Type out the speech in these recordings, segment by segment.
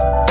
Bye.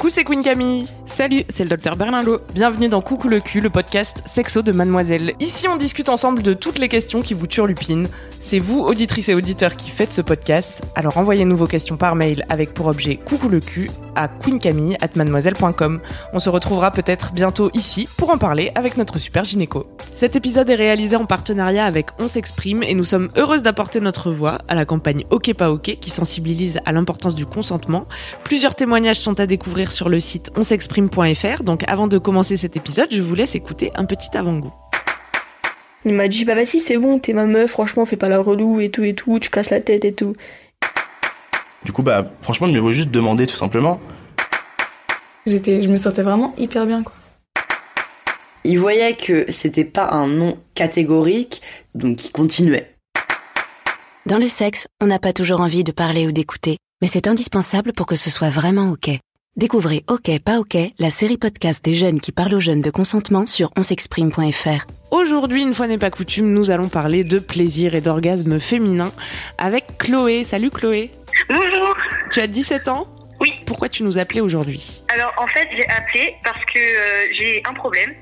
Coucou, c'est Queen Camille. Salut, c'est le docteur Berlingot. Bienvenue dans Coucou le cul, le podcast sexo de Mademoiselle. Ici, on discute ensemble de toutes les questions qui vous turlupinent. C'est vous, auditrices et auditeurs, qui faites ce podcast. Alors envoyez-nous vos questions par mail avec pour objet Coucou le cul à queencamille@mademoiselle.com. On se retrouvera peut-être bientôt ici pour en parler avec notre super gynéco. Cet épisode est réalisé en partenariat avec On s'exprime et nous sommes heureuses d'apporter notre voix à la campagne Ok pas Ok qui sensibilise à l'importance du consentement. Plusieurs témoignages sont à découvrir sur le site onsexprime.fr. Donc avant de commencer cet épisode, je vous laisse écouter un petit avant-goût. Il m'a dit bah vas-y c'est bon t'es ma meuf franchement fais pas la relou et tout et tout tu casses la tête et tout. Du coup, bah, franchement, il me vaut juste demander tout simplement. J'étais, je me sentais vraiment hyper bien, quoi. Il voyait que c'était pas un non catégorique, donc il continuait. Dans le sexe, on n'a pas toujours envie de parler ou d'écouter, mais c'est indispensable pour que ce soit vraiment OK. Découvrez OK pas OK, la série podcast des jeunes qui parlent aux jeunes de consentement sur onsexprime.fr. Aujourd'hui, une fois n'est pas coutume, nous allons parler de plaisir et d'orgasme féminin avec Chloé. Salut Chloé. Bonjour. Tu as 17 ans? Oui. Pourquoi tu nous appelais aujourd'hui? Alors en fait j'ai appelé parce que euh, j'ai un problème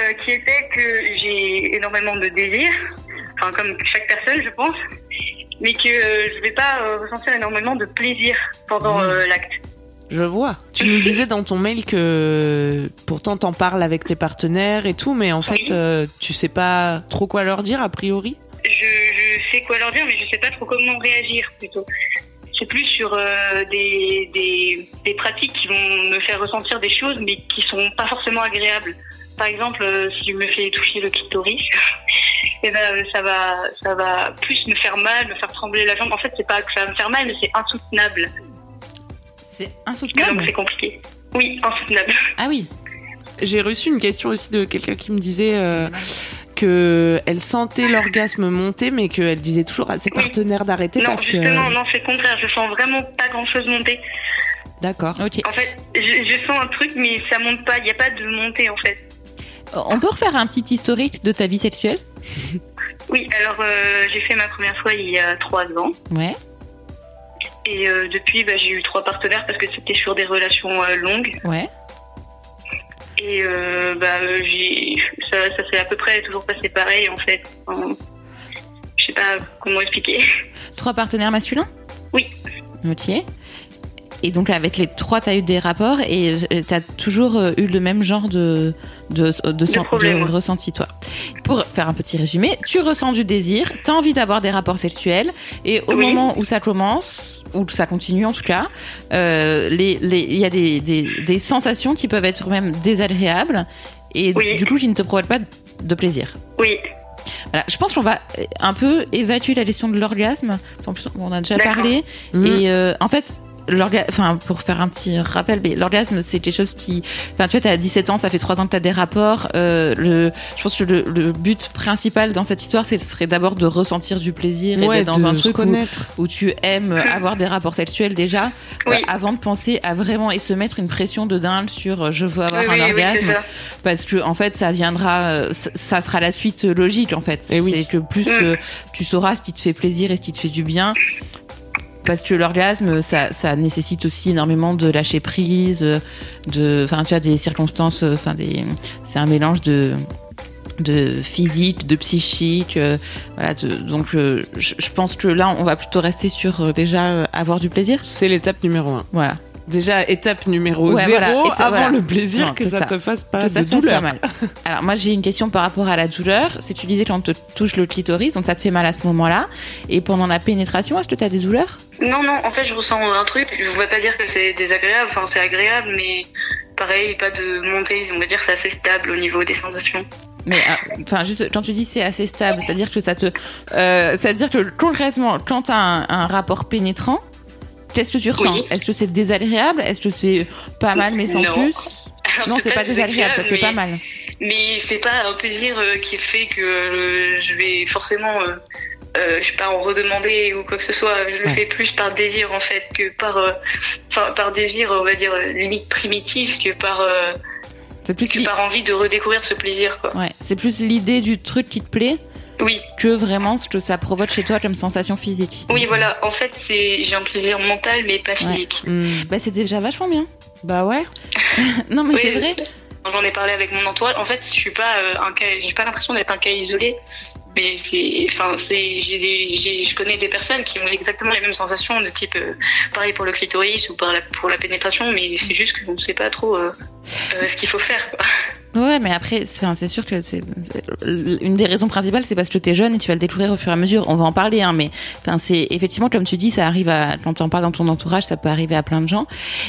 euh, qui était que j'ai énormément de désir, enfin comme chaque personne je pense, mais que euh, je vais pas euh, ressentir énormément de plaisir pendant Mmh. euh, l'acte. Je vois. Tu nous disais dans ton mail que pourtant t'en parles avec tes partenaires et tout, mais en fait euh, tu sais pas trop quoi leur dire a priori? Je, je sais quoi leur dire mais je sais pas trop comment réagir plutôt. C'est plus sur euh, des, des, des pratiques qui vont me faire ressentir des choses mais qui sont pas forcément agréables. Par exemple, euh, si je me fais toucher le clitoris, eh ben, ça va, ça va plus me faire mal, me faire trembler la jambe. En fait, c'est pas que ça va me faire mal, mais c'est insoutenable. C'est Donc insoutenable. c'est compliqué. Oui, insoutenable. Ah oui. J'ai reçu une question aussi de quelqu'un qui me disait euh, que elle sentait l'orgasme monter, mais qu'elle disait toujours à ses Oui. partenaires d'arrêter Non, parce que. justement, non, c'est le contraire. Je sens vraiment pas grand chose monter. D'accord. Ok. En fait, je, je sens un truc, mais ça monte pas. Il n'y a pas de montée, en fait. On peut refaire un petit historique de ta vie sexuelle? Oui, alors euh, j'ai fait ma première fois il y a trois ans. Ouais. Et euh, depuis, bah, j'ai eu trois partenaires parce que c'était sur des relations euh, longues. Ouais. Et euh, bah, ça, ça s'est à peu près toujours passé pareil, en fait. Enfin, je sais pas comment expliquer. Trois partenaires masculins? Oui. Ok. Et donc avec les trois, t'as eu des rapports et euh, t'as toujours eu le même genre de de de, sen- problème, de ouais. ressenti toi. Pour faire un petit résumé, tu ressens du désir, t'as envie d'avoir des rapports sexuels et au Oui. moment où ça commence ou ça continue en tout cas, euh, les les il y a des, des des sensations qui peuvent être même désagréables et Oui. du coup qui ne te provoquent pas de plaisir. Oui, Voilà, je pense qu'on va un peu évacuer la question de l'orgasme. En plus, on en a déjà parlé. Mhm. Et euh, en fait, enfin, pour faire un petit rappel, mais l'orgasme, c'est quelque chose qui, enfin, tu vois, t'as 17 ans, ça fait 3 ans que t'as des rapports. Euh, le, je pense que le, le but principal dans cette histoire, ce serait d'abord de ressentir du plaisir et d'être dans un truc où, connaître. où tu aimes avoir des rapports sexuels déjà, Oui. euh, avant de penser à vraiment et se mettre une pression de dingue sur euh, je veux avoir oui, un oui, oui, orgasme c'est ça. parce que en fait ça viendra euh, ça, ça sera la suite logique en fait Eh oui. c'est que plus Mm. euh, tu sauras ce qui te fait plaisir et ce qui te fait du bien parce que l'orgasme ça, ça nécessite aussi énormément de lâcher prise euh, de enfin tu as des circonstances euh, enfin des c'est un mélange de de physique, de psychique, euh, voilà. de- donc, euh, je, je pense que là, on va plutôt rester sur euh, déjà avoir du plaisir. C'est l'étape numéro un. Voilà. Déjà, étape numéro Ouais, zéro, voilà, étape- avant voilà. le plaisir, Non, que ça, ça. te fasse pas que ça de te fasse douleur. pas mal. Alors moi j'ai une question par rapport à la douleur. C'est tu disais quand on te touche le clitoris, donc ça te fait mal à ce moment-là. Et pendant la pénétration, est-ce que tu as des douleurs? Non, non, en fait, je ressens un truc. Je ne vais pas dire que c'est désagréable, enfin, c'est agréable, mais pareil, pas de montée. On va dire que c'est assez stable au niveau des sensations. Mais euh, enfin, juste quand tu dis c'est assez stable, c'est-à-dire que ça te, euh, c'est-à-dire que concrètement, quand t'as un, un rapport pénétrant, qu'est-ce que tu ressens Oui. Est-ce que c'est désagréable Est-ce que c'est pas mal mais sans Non. plus Alors, Non, c'est pas désagréable, ça te fait mais- pas mal. Mais c'est pas un plaisir euh, qui fait que euh, je vais forcément, euh, je sais pas, en redemander ou quoi que ce soit. Je le fais plus par désir en fait que par, enfin par désir, on va dire limite primitif que par, C'est plus que par envie de redécouvrir ce plaisir quoi. ouais, c'est plus l'idée du truc qui te plaît Oui, que vraiment ce que ça provoque chez toi comme sensation physique. oui voilà. En fait, c'est j'ai un plaisir mental mais pas physique. Hmm. Bah c'est déjà vachement bien. Bah ouais. non mais Oui, c'est vrai. J'en ai parlé avec mon entourage. En fait, je suis pas euh, un cas, j'ai pas l'impression d'être un cas isolé. Mais c'est, enfin, c'est, j'ai des, j'ai, je connais des personnes qui ont exactement les mêmes sensations de type, euh, pareil pour le clitoris ou par la- pour la pénétration, mais c'est juste qu'on ne sait pas trop euh, euh, ce qu'il faut faire. Quoi. Ouais, mais après, c'est sûr que c'est une des raisons principales, c'est parce que t'es jeune et tu vas le découvrir au fur et à mesure. On va en parler, hein, mais enfin, c'est effectivement comme tu dis, ça arrive à quand t'en parles dans ton entourage, ça peut arriver à plein de gens.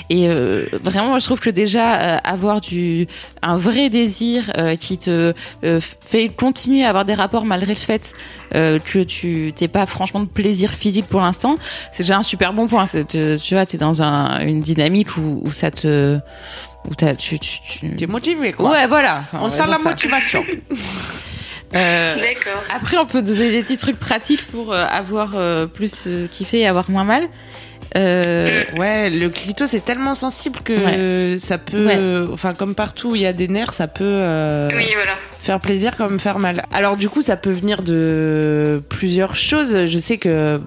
Et euh, vraiment, moi, je trouve que déjà euh, avoir du un vrai désir euh, qui te fait continuer à avoir des rapports malgré le fait que tu t'es pas franchement de plaisir physique pour l'instant, c'est déjà un super bon point. Tu tu vois, t'es dans un, une dynamique où ça te où t'as, tu, tu, tu... T'es motivé quoi. Ouais, voilà. On sent la motivation. Euh, D'accord. après, on peut donner des petits trucs pratiques pour euh, avoir euh, plus euh, kiffé et avoir moins mal. Euh, Ouais, le clito c'est tellement sensible que ça peut, Ouais. enfin comme partout où il y a des nerfs, ça peut euh, Oui, voilà. faire plaisir comme faire mal. Alors du coup, ça peut venir de plusieurs choses. Je sais que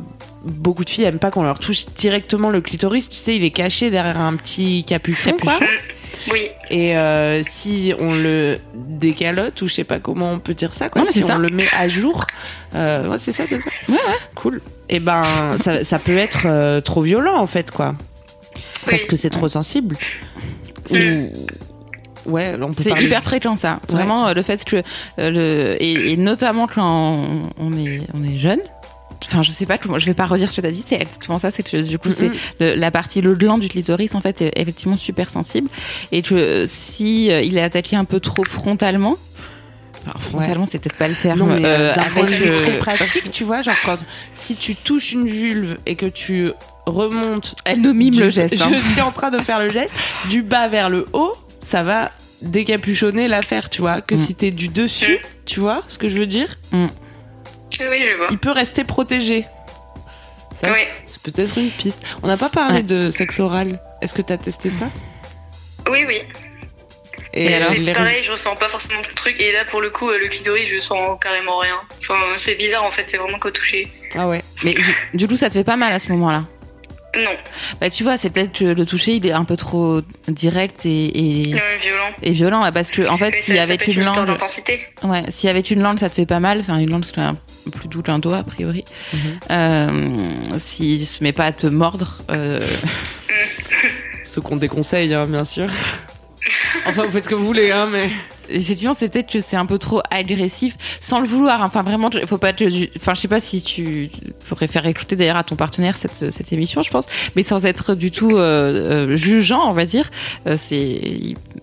beaucoup de filles aiment pas qu'on leur touche directement le clitoris. Tu sais, il est caché derrière un petit capuchon, Capuchon. quoi. Oui, Et euh, si on le décalote, ou je sais pas comment on peut dire ça, quoi, Non, mais si on ça. le met à jour, euh, ouais, c'est ça, ça. Ouais, ouais. Cool. Et ben, ça, ça peut être euh, trop violent en fait, quoi, parce que c'est trop sensible. Ou ouais, on peut C'est hyper fréquent ça. Vraiment le fait que euh, le et, et notamment quand on, on est on est jeune. Enfin, je sais pas je vais pas redire ce que t'as dit, c'est exactement ça, c'est que du coup, c'est le- la partie, le gland du clitoris, en fait, est effectivement super sensible. Et que si euh, il est attaqué un peu trop frontalement, alors frontalement, c'est peut-être pas le terme, Non, mais euh, euh, d'un point de avec vue très pratique, tu vois, genre quand si tu touches une vulve et que tu remontes, Elle nous mime du- le geste. hein. Je suis en train de faire le geste du bas vers le haut, ça va décapuchonner l'affaire, tu vois. Que Mm. si t'es du dessus, tu vois ce que je veux dire, oui, je vois. il peut rester protégé. Ça, Oui, c'est peut-être une piste. On n'a pas parlé Ouais. de sexe oral. Est-ce que t'as testé ça? Oui, oui. Et alors, les pareil, je ressens pas forcément de truc. Et là, pour le coup, euh, le clitoris, je sens carrément rien. Enfin, c'est bizarre en fait, c'est vraiment qu'au toucher. Ah ouais. Mais du, du coup, ça te fait pas mal à ce moment-là? Non, Bah, tu vois, c'est peut-être que le toucher, il est un peu trop direct et, et, non, violent. et violent, parce que en fait, s'il y avait une histoire langue, d'intensité. ouais, s'il y avait une langue, ça te fait pas mal. Enfin, une langue, c'est un plus doux qu'un doigt a priori. Euh, s'il se met pas à te mordre, euh, Ce qu'on déconseille, hein, bien sûr. enfin, vous faites ce que vous voulez, hein, mais. Effectivement, c'est peut-être que c'est un peu trop agressif, sans le vouloir. hein. Enfin, vraiment, faut pas te, enfin, je sais pas si tu pourrais faire écouter d'ailleurs à ton partenaire cette, cette émission, je pense, mais sans être du tout euh, euh, jugeant, on va dire. Euh, c'est,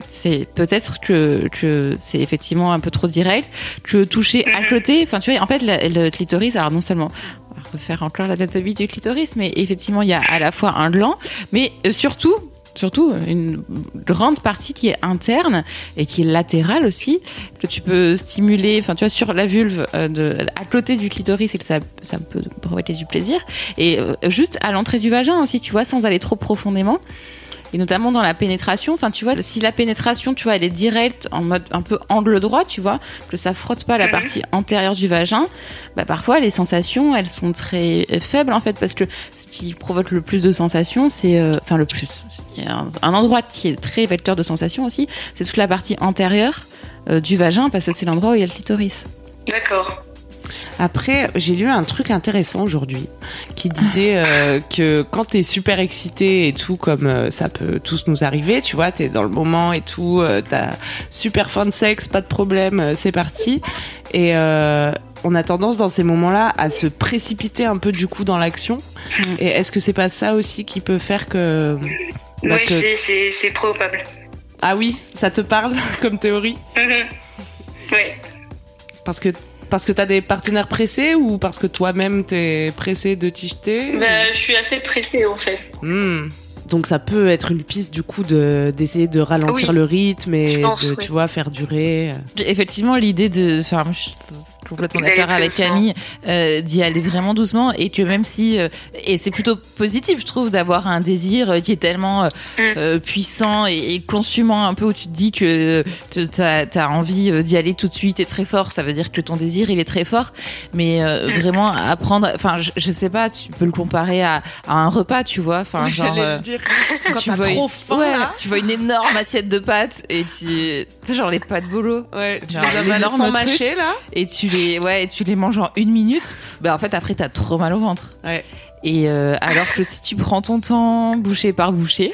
c'est peut-être que que c'est effectivement un peu trop direct, que toucher à côté. Enfin, tu vois, en fait, la- le clitoris, alors non seulement on va refaire encore la anatomie du clitoris, mais effectivement, il y a à la fois un gland, mais euh, surtout surtout une grande partie qui est interne et qui est latérale aussi. Que tu peux stimuler enfin tu vois sur la vulve euh, de à côté du clitoris et que ça ça peut provoquer du plaisir. Et euh, juste à l'entrée du vagin aussi tu vois sans aller trop profondément et notamment dans la pénétration enfin tu vois si la pénétration tu vois elle est directe en mode un peu angle droit tu vois que ça frotte pas la Mhm. partie antérieure du vagin bah parfois les sensations elles sont très faibles en fait parce que ce qui provoque le plus de sensations c'est euh, enfin le plus il y a un, un endroit qui est très vecteur de sensations aussi c'est toute la partie antérieure euh, du vagin parce que c'est l'endroit où il y a le clitoris D'accord. Après, j'ai lu un truc intéressant aujourd'hui qui disait euh, que quand t'es super excité et tout, comme euh, ça peut tous nous arriver, tu vois, t'es dans le moment et tout, euh, t'as super faim de sexe, pas de problème, euh, c'est parti. Et on a tendance dans ces moments-là à se précipiter un peu du coup dans l'action. Et est-ce que c'est pas ça aussi qui peut faire que... bah, oui, que- c'est- probable. Ah oui, ça te parle comme théorie? Mhm. Oui. Parce que parce que t'as des partenaires pressés ou parce que toi-même t'es pressé de t'y jeter Bah, je suis assez pressée en fait. Hmm. Donc ça peut être une piste du coup de d'essayer de ralentir Oui. le rythme et pense, de oui. tu vois faire durer. euh. Effectivement, l'idée de. Enfin, complètement d'accord avec. Camille, euh, d'y aller vraiment doucement et que même si. euh, et c'est plutôt positif, je trouve, d'avoir un désir euh, qui est tellement euh, Mm. euh, puissant et, et consumant un peu où tu te dis que tu as, envie euh, d'y aller tout de suite et très fort. Ça veut dire que ton désir, il est très fort. Mais euh, Mm. vraiment, apprendre. Enfin, je, je sais pas, tu peux le comparer à, à un repas, tu vois. Enfin, Oui, genre. euh, dire. Quand tu t'as vois trop une- faim, ouais, là. tu vois une énorme assiette de pâtes et tu, tu sais genre les pâtes bolo Ouais, tu Genre, les truc. mâcher là et tu les ouais et tu les manges en une minute bah en fait après t'as trop mal au ventre Ouais. et euh, alors que si tu prends ton temps bouchée par bouchée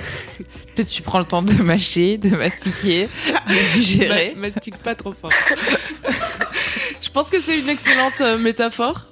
que tu prends le temps de mâcher de mastiquer de digérer Ma- mastique pas trop fort. Je pense que c'est une excellente euh, métaphore.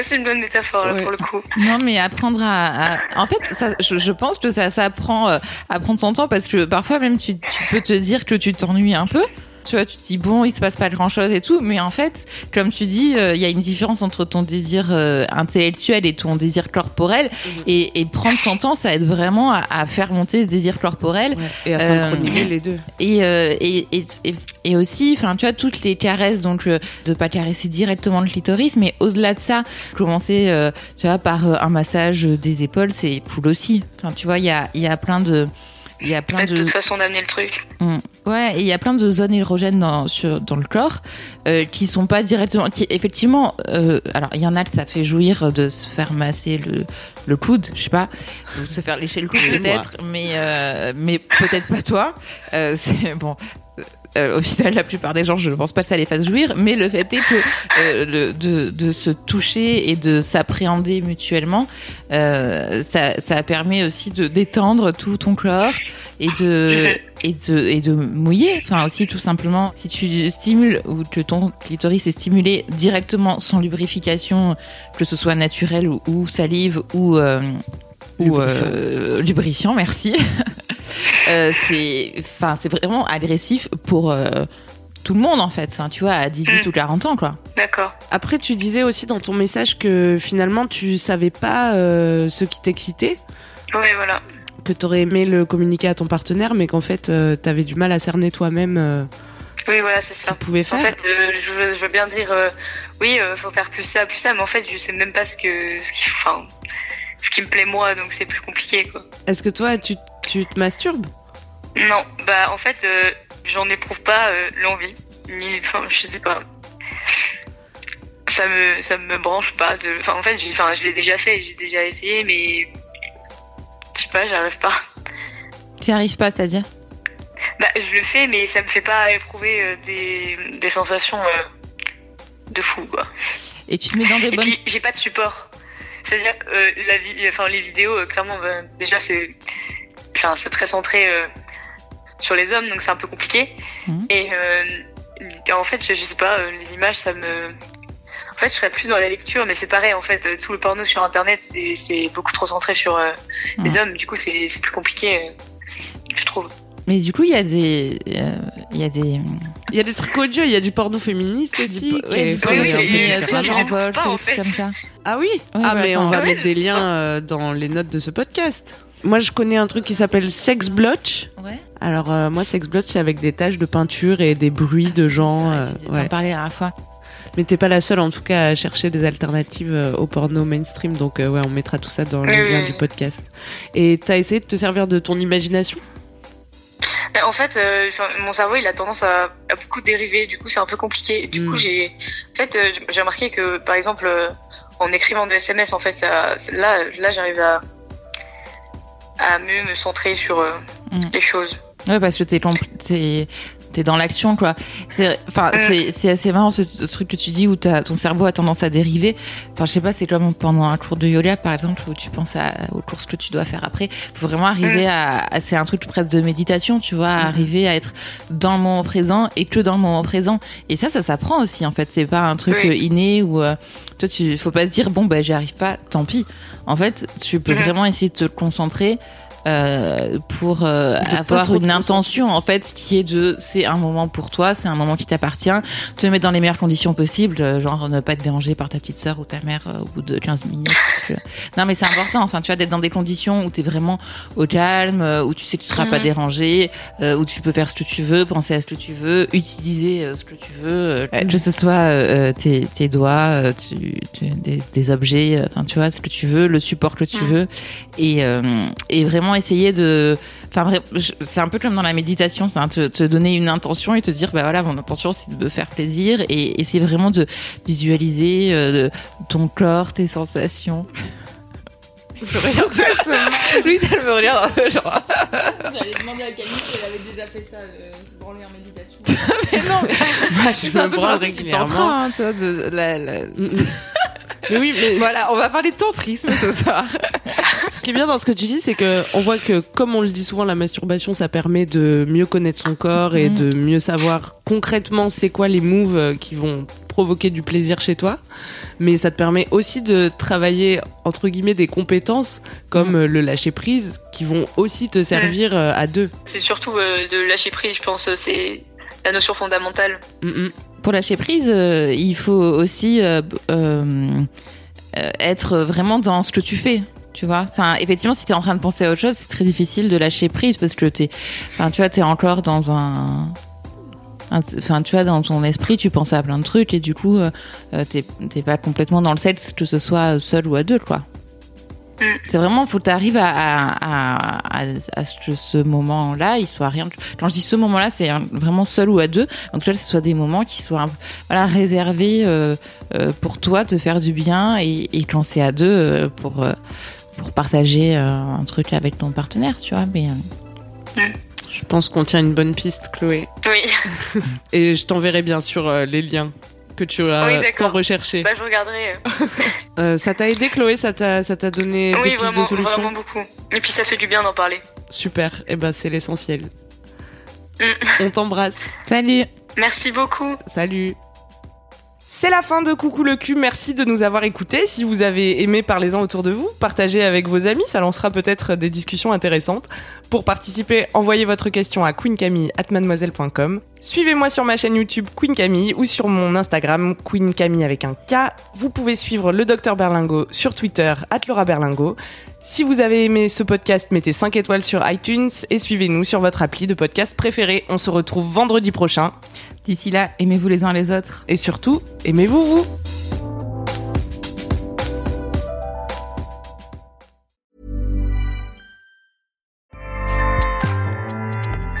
C'est une bonne métaphore là Ouais. pour le coup. non mais apprendre à, à- en fait ça je, je pense que ça ça apprend euh, à prendre son temps parce que parfois même tu, tu peux te dire que tu t'ennuies un peu tu vois, tu te dis bon, il se passe pas grand chose et tout, mais en fait, comme tu dis, euh, il y a une différence entre ton désir euh, intellectuel et ton désir corporel, et, et prendre son temps, ça aide vraiment à, à faire monter ce désir corporel Et à Euh, synchroniser les deux. et, et, et, et, aussi, enfin, tu vois, toutes les caresses, donc de pas caresser directement le clitoris, mais au-delà de ça, commencer, tu vois, par un massage des épaules, c'est cool aussi. Enfin, tu vois, il y a, il y a plein de, il y a plein de, de toute façon d'amener le truc. Mm. Ouais, et il y a plein de zones érogènes dans, sur, dans le corps euh, qui sont pas directement. Qui, effectivement, euh, alors il y en a, ça fait jouir de se faire masser le, le coude, je sais pas, ou de se faire lécher le coude peut-être, mais, euh, mais peut-être pas toi. Euh, c'est bon. Euh, au final, la plupart des gens, je ne pense pas que ça les fasse jouir, mais le fait est que euh, le, de, de se toucher et de s'appréhender mutuellement, euh, ça, ça permet aussi de détendre tout ton corps et de et de et de mouiller. Enfin aussi tout simplement, si tu stimules ou que ton clitoris est stimulé directement sans lubrification, que ce soit naturel ou, ou salive ou euh, ou euh, lubrifiant, merci. Euh, c'est enfin c'est vraiment agressif pour euh, tout le monde en fait. Enfin, tu vois à 18 Mm. ou 40 ans quoi. D'accord. Après, tu disais aussi dans ton message que finalement tu savais pas euh, ce qui t'excitait, Ouais, voilà. que t'aurais aimé le communiquer à ton partenaire, mais qu'en fait euh, t'avais du mal à cerner toi-même euh, Oui, voilà, c'est ce ça. pouvait En faire. fait, euh, je, veux, je veux bien dire, euh, oui, euh, faut faire plus ça, plus ça, mais en fait, je sais même pas ce que, ce qui, enfin, ce qui me plaît moi, donc c'est plus compliqué, quoi. Est-ce que toi tu, tu te masturbes Non, bah, en fait, euh, j'en éprouve pas euh, l'envie, ni, enfin, je sais pas. Ça me, ça me branche pas. De, enfin, en fait, j'ai, enfin, je l'ai déjà fait, j'ai déjà essayé, mais je sais pas, j'arrive pas. Tu n'y arrives pas, c'est-à-dire Bah, je le fais, mais ça me fait pas éprouver euh, des, des sensations euh, de fou, quoi. Et tu te mets dans des Et bonnes. j'ai pas de support. C'est-à-dire, euh, la vi- enfin, les vidéos, euh, clairement, bah, déjà, c'est enfin, c'est très centré euh, sur les hommes, donc c'est un peu compliqué. Mhm. Et euh, en fait, je, je sais pas, euh, les images, ça me. En fait, je serais plus dans la lecture, mais c'est pareil, en fait, euh, tout le porno sur Internet, c'est- beaucoup trop centré sur euh, les Mhm. hommes, du coup, c'est c'est plus compliqué, euh, je trouve. Mais du coup, il y a des, euh, il y a des. Il y a des trucs odieux, il y a du porno féministe aussi. oui, mais, mais comme ça. Ah oui Ouais, Ah bah, mais attends. on va Ah ouais, mettre des liens euh, dans les notes de ce podcast. Moi je connais un truc qui s'appelle Sex Blotch. Ouais. Alors euh, moi Sex Blotch c'est avec des taches de peinture et des bruits de gens. euh, ouais. en parlais la dernière fois. Mais t'es pas la seule en tout cas à chercher des alternatives euh, au porno mainstream donc euh, ouais on mettra tout ça dans le oui, lien oui. du podcast. Et t'as essayé de te servir de ton imagination? Bah, En fait, euh, mon cerveau, il a tendance à, à beaucoup dériver. Du coup, c'est un peu compliqué. Du coup, j'ai, en fait, euh, j'ai remarqué que, par exemple, euh, en écrivant des SMS, en fait, ça, là, là, j'arrive à, à mieux me centrer sur euh, Mm. les choses. Ouais, parce que t'es compl- t'es t'es dans l'action quoi. C'est enfin Mm. c'est c'est assez marrant ce, ce truc que tu dis où t'as ton cerveau a tendance à dériver. Enfin je sais pas, c'est comme pendant un cours de yoga par exemple où tu penses à, aux courses que tu dois faire après. Faut vraiment arriver à, à- c'est un truc presque de méditation, tu vois, à arriver à être dans le moment présent et que dans le moment présent. Et ça ça s'apprend aussi en fait. C'est pas un truc Oui. euh, inné ou euh, toi tu faut pas se dire bon bah j'y arrive pas, tant pis. En fait tu peux vraiment essayer de te concentrer euh, pour euh, avoir te une intention en fait qui est de c'est un moment pour toi, c'est un moment qui t'appartient, te mettre dans les meilleures conditions possibles, euh, genre ne pas être dérangé par ta petite sœur ou ta mère euh, au bout de 15 minutes. que- Non mais c'est important, enfin tu vois d'être dans des conditions où t'es vraiment au calme, euh, où tu sais que tu seras pas Mhm. dérangé, où tu peux faire ce que tu veux, penser à ce que tu veux, utiliser ce que tu veux, que ce soit euh, tes, tes doigts, tu, tu- des, des objets, enfin tu vois ce que tu veux, le support que tu Mhm. veux, et, euh, et vraiment essayer de, enfin c'est un peu comme dans la méditation, c'est te, te donner une intention et te dire bah voilà mon intention c'est de me faire plaisir et essayer vraiment de visualiser euh, ton corps, tes sensations. Lui, ça me regarde un peu genre. J'allais demander à Camille si elle avait déjà fait ça, se branler en méditation. mais non, mais je c'est un me branle régulièrement. hein, tu vois, de, la- la- Mais oui, mais Voilà, on va parler de tantrisme ce soir. Ce qui est bien dans ce que tu dis, c'est que on voit que, comme on le dit souvent, la masturbation, ça permet de mieux connaître son corps et Mhm. de mieux savoir concrètement c'est quoi les moves euh, qui vont provoquer du plaisir chez toi. Mais ça te permet aussi de travailler, entre guillemets, des compétences comme euh, le lâcher prise qui vont aussi te servir euh, à deux. C'est surtout euh, de lâcher prise, je pense, c'est la notion fondamentale. Mhm. Pour lâcher prise, euh, il faut aussi euh, euh, euh, être vraiment dans ce que tu fais. Tu vois, enfin, effectivement, si t'es en train de penser à autre chose, c'est très difficile de lâcher prise parce que t'es, enfin, tu vois, t'es encore dans un, enfin, tu vois, dans ton esprit, tu penses à plein de trucs et du coup, euh, euh, t'es t'es pas complètement dans le set, que ce soit seul ou à deux, quoi. Mm. C'est vraiment, faut que t'arrives à, à, à, ce moment-là, il soit rien. Quand je dis ce moment-là, c'est vraiment seul ou à deux. En tout cas, que ce soit des moments qui soient voilà, réservés euh, euh, pour toi, te faire du bien et, et quand c'est à deux, pour, pour partager euh, un truc avec ton partenaire, tu vois. Mais, euh, Je pense qu'on tient une bonne piste, Chloé. Oui, Et je t'enverrai bien sûr euh, les liens que tu as Oui, tant recherché. bah, je regarderai. euh. Ça t'a aidé, Chloé? Ça t'a ça t'a donné des Oui, pistes vraiment, de solutions? vraiment beaucoup. Et puis ça fait du bien d'en parler. Super. Et ben c'est l'essentiel. Mm. On t'embrasse. Salut Merci beaucoup. Salut. C'est la fin de Coucou le cul. Merci de nous avoir écoutés. Si vous avez aimé, parlez-en autour de vous. Partagez avec vos amis. Ça lancera peut-être des discussions intéressantes. Pour participer, envoyez votre question à queencamille@mademoiselle.com. Suivez-moi sur ma chaîne YouTube Queen Camille ou sur mon Instagram Queen Camille avec un K. Vous pouvez suivre le docteur Berlingo sur Twitter Laura Berlingo. Si vous avez aimé ce podcast, mettez 5 étoiles sur iTunes et suivez-nous sur votre appli de podcast préféré. On se retrouve vendredi prochain. D'ici là, aimez-vous les uns les autres. Et surtout, aimez-vous vous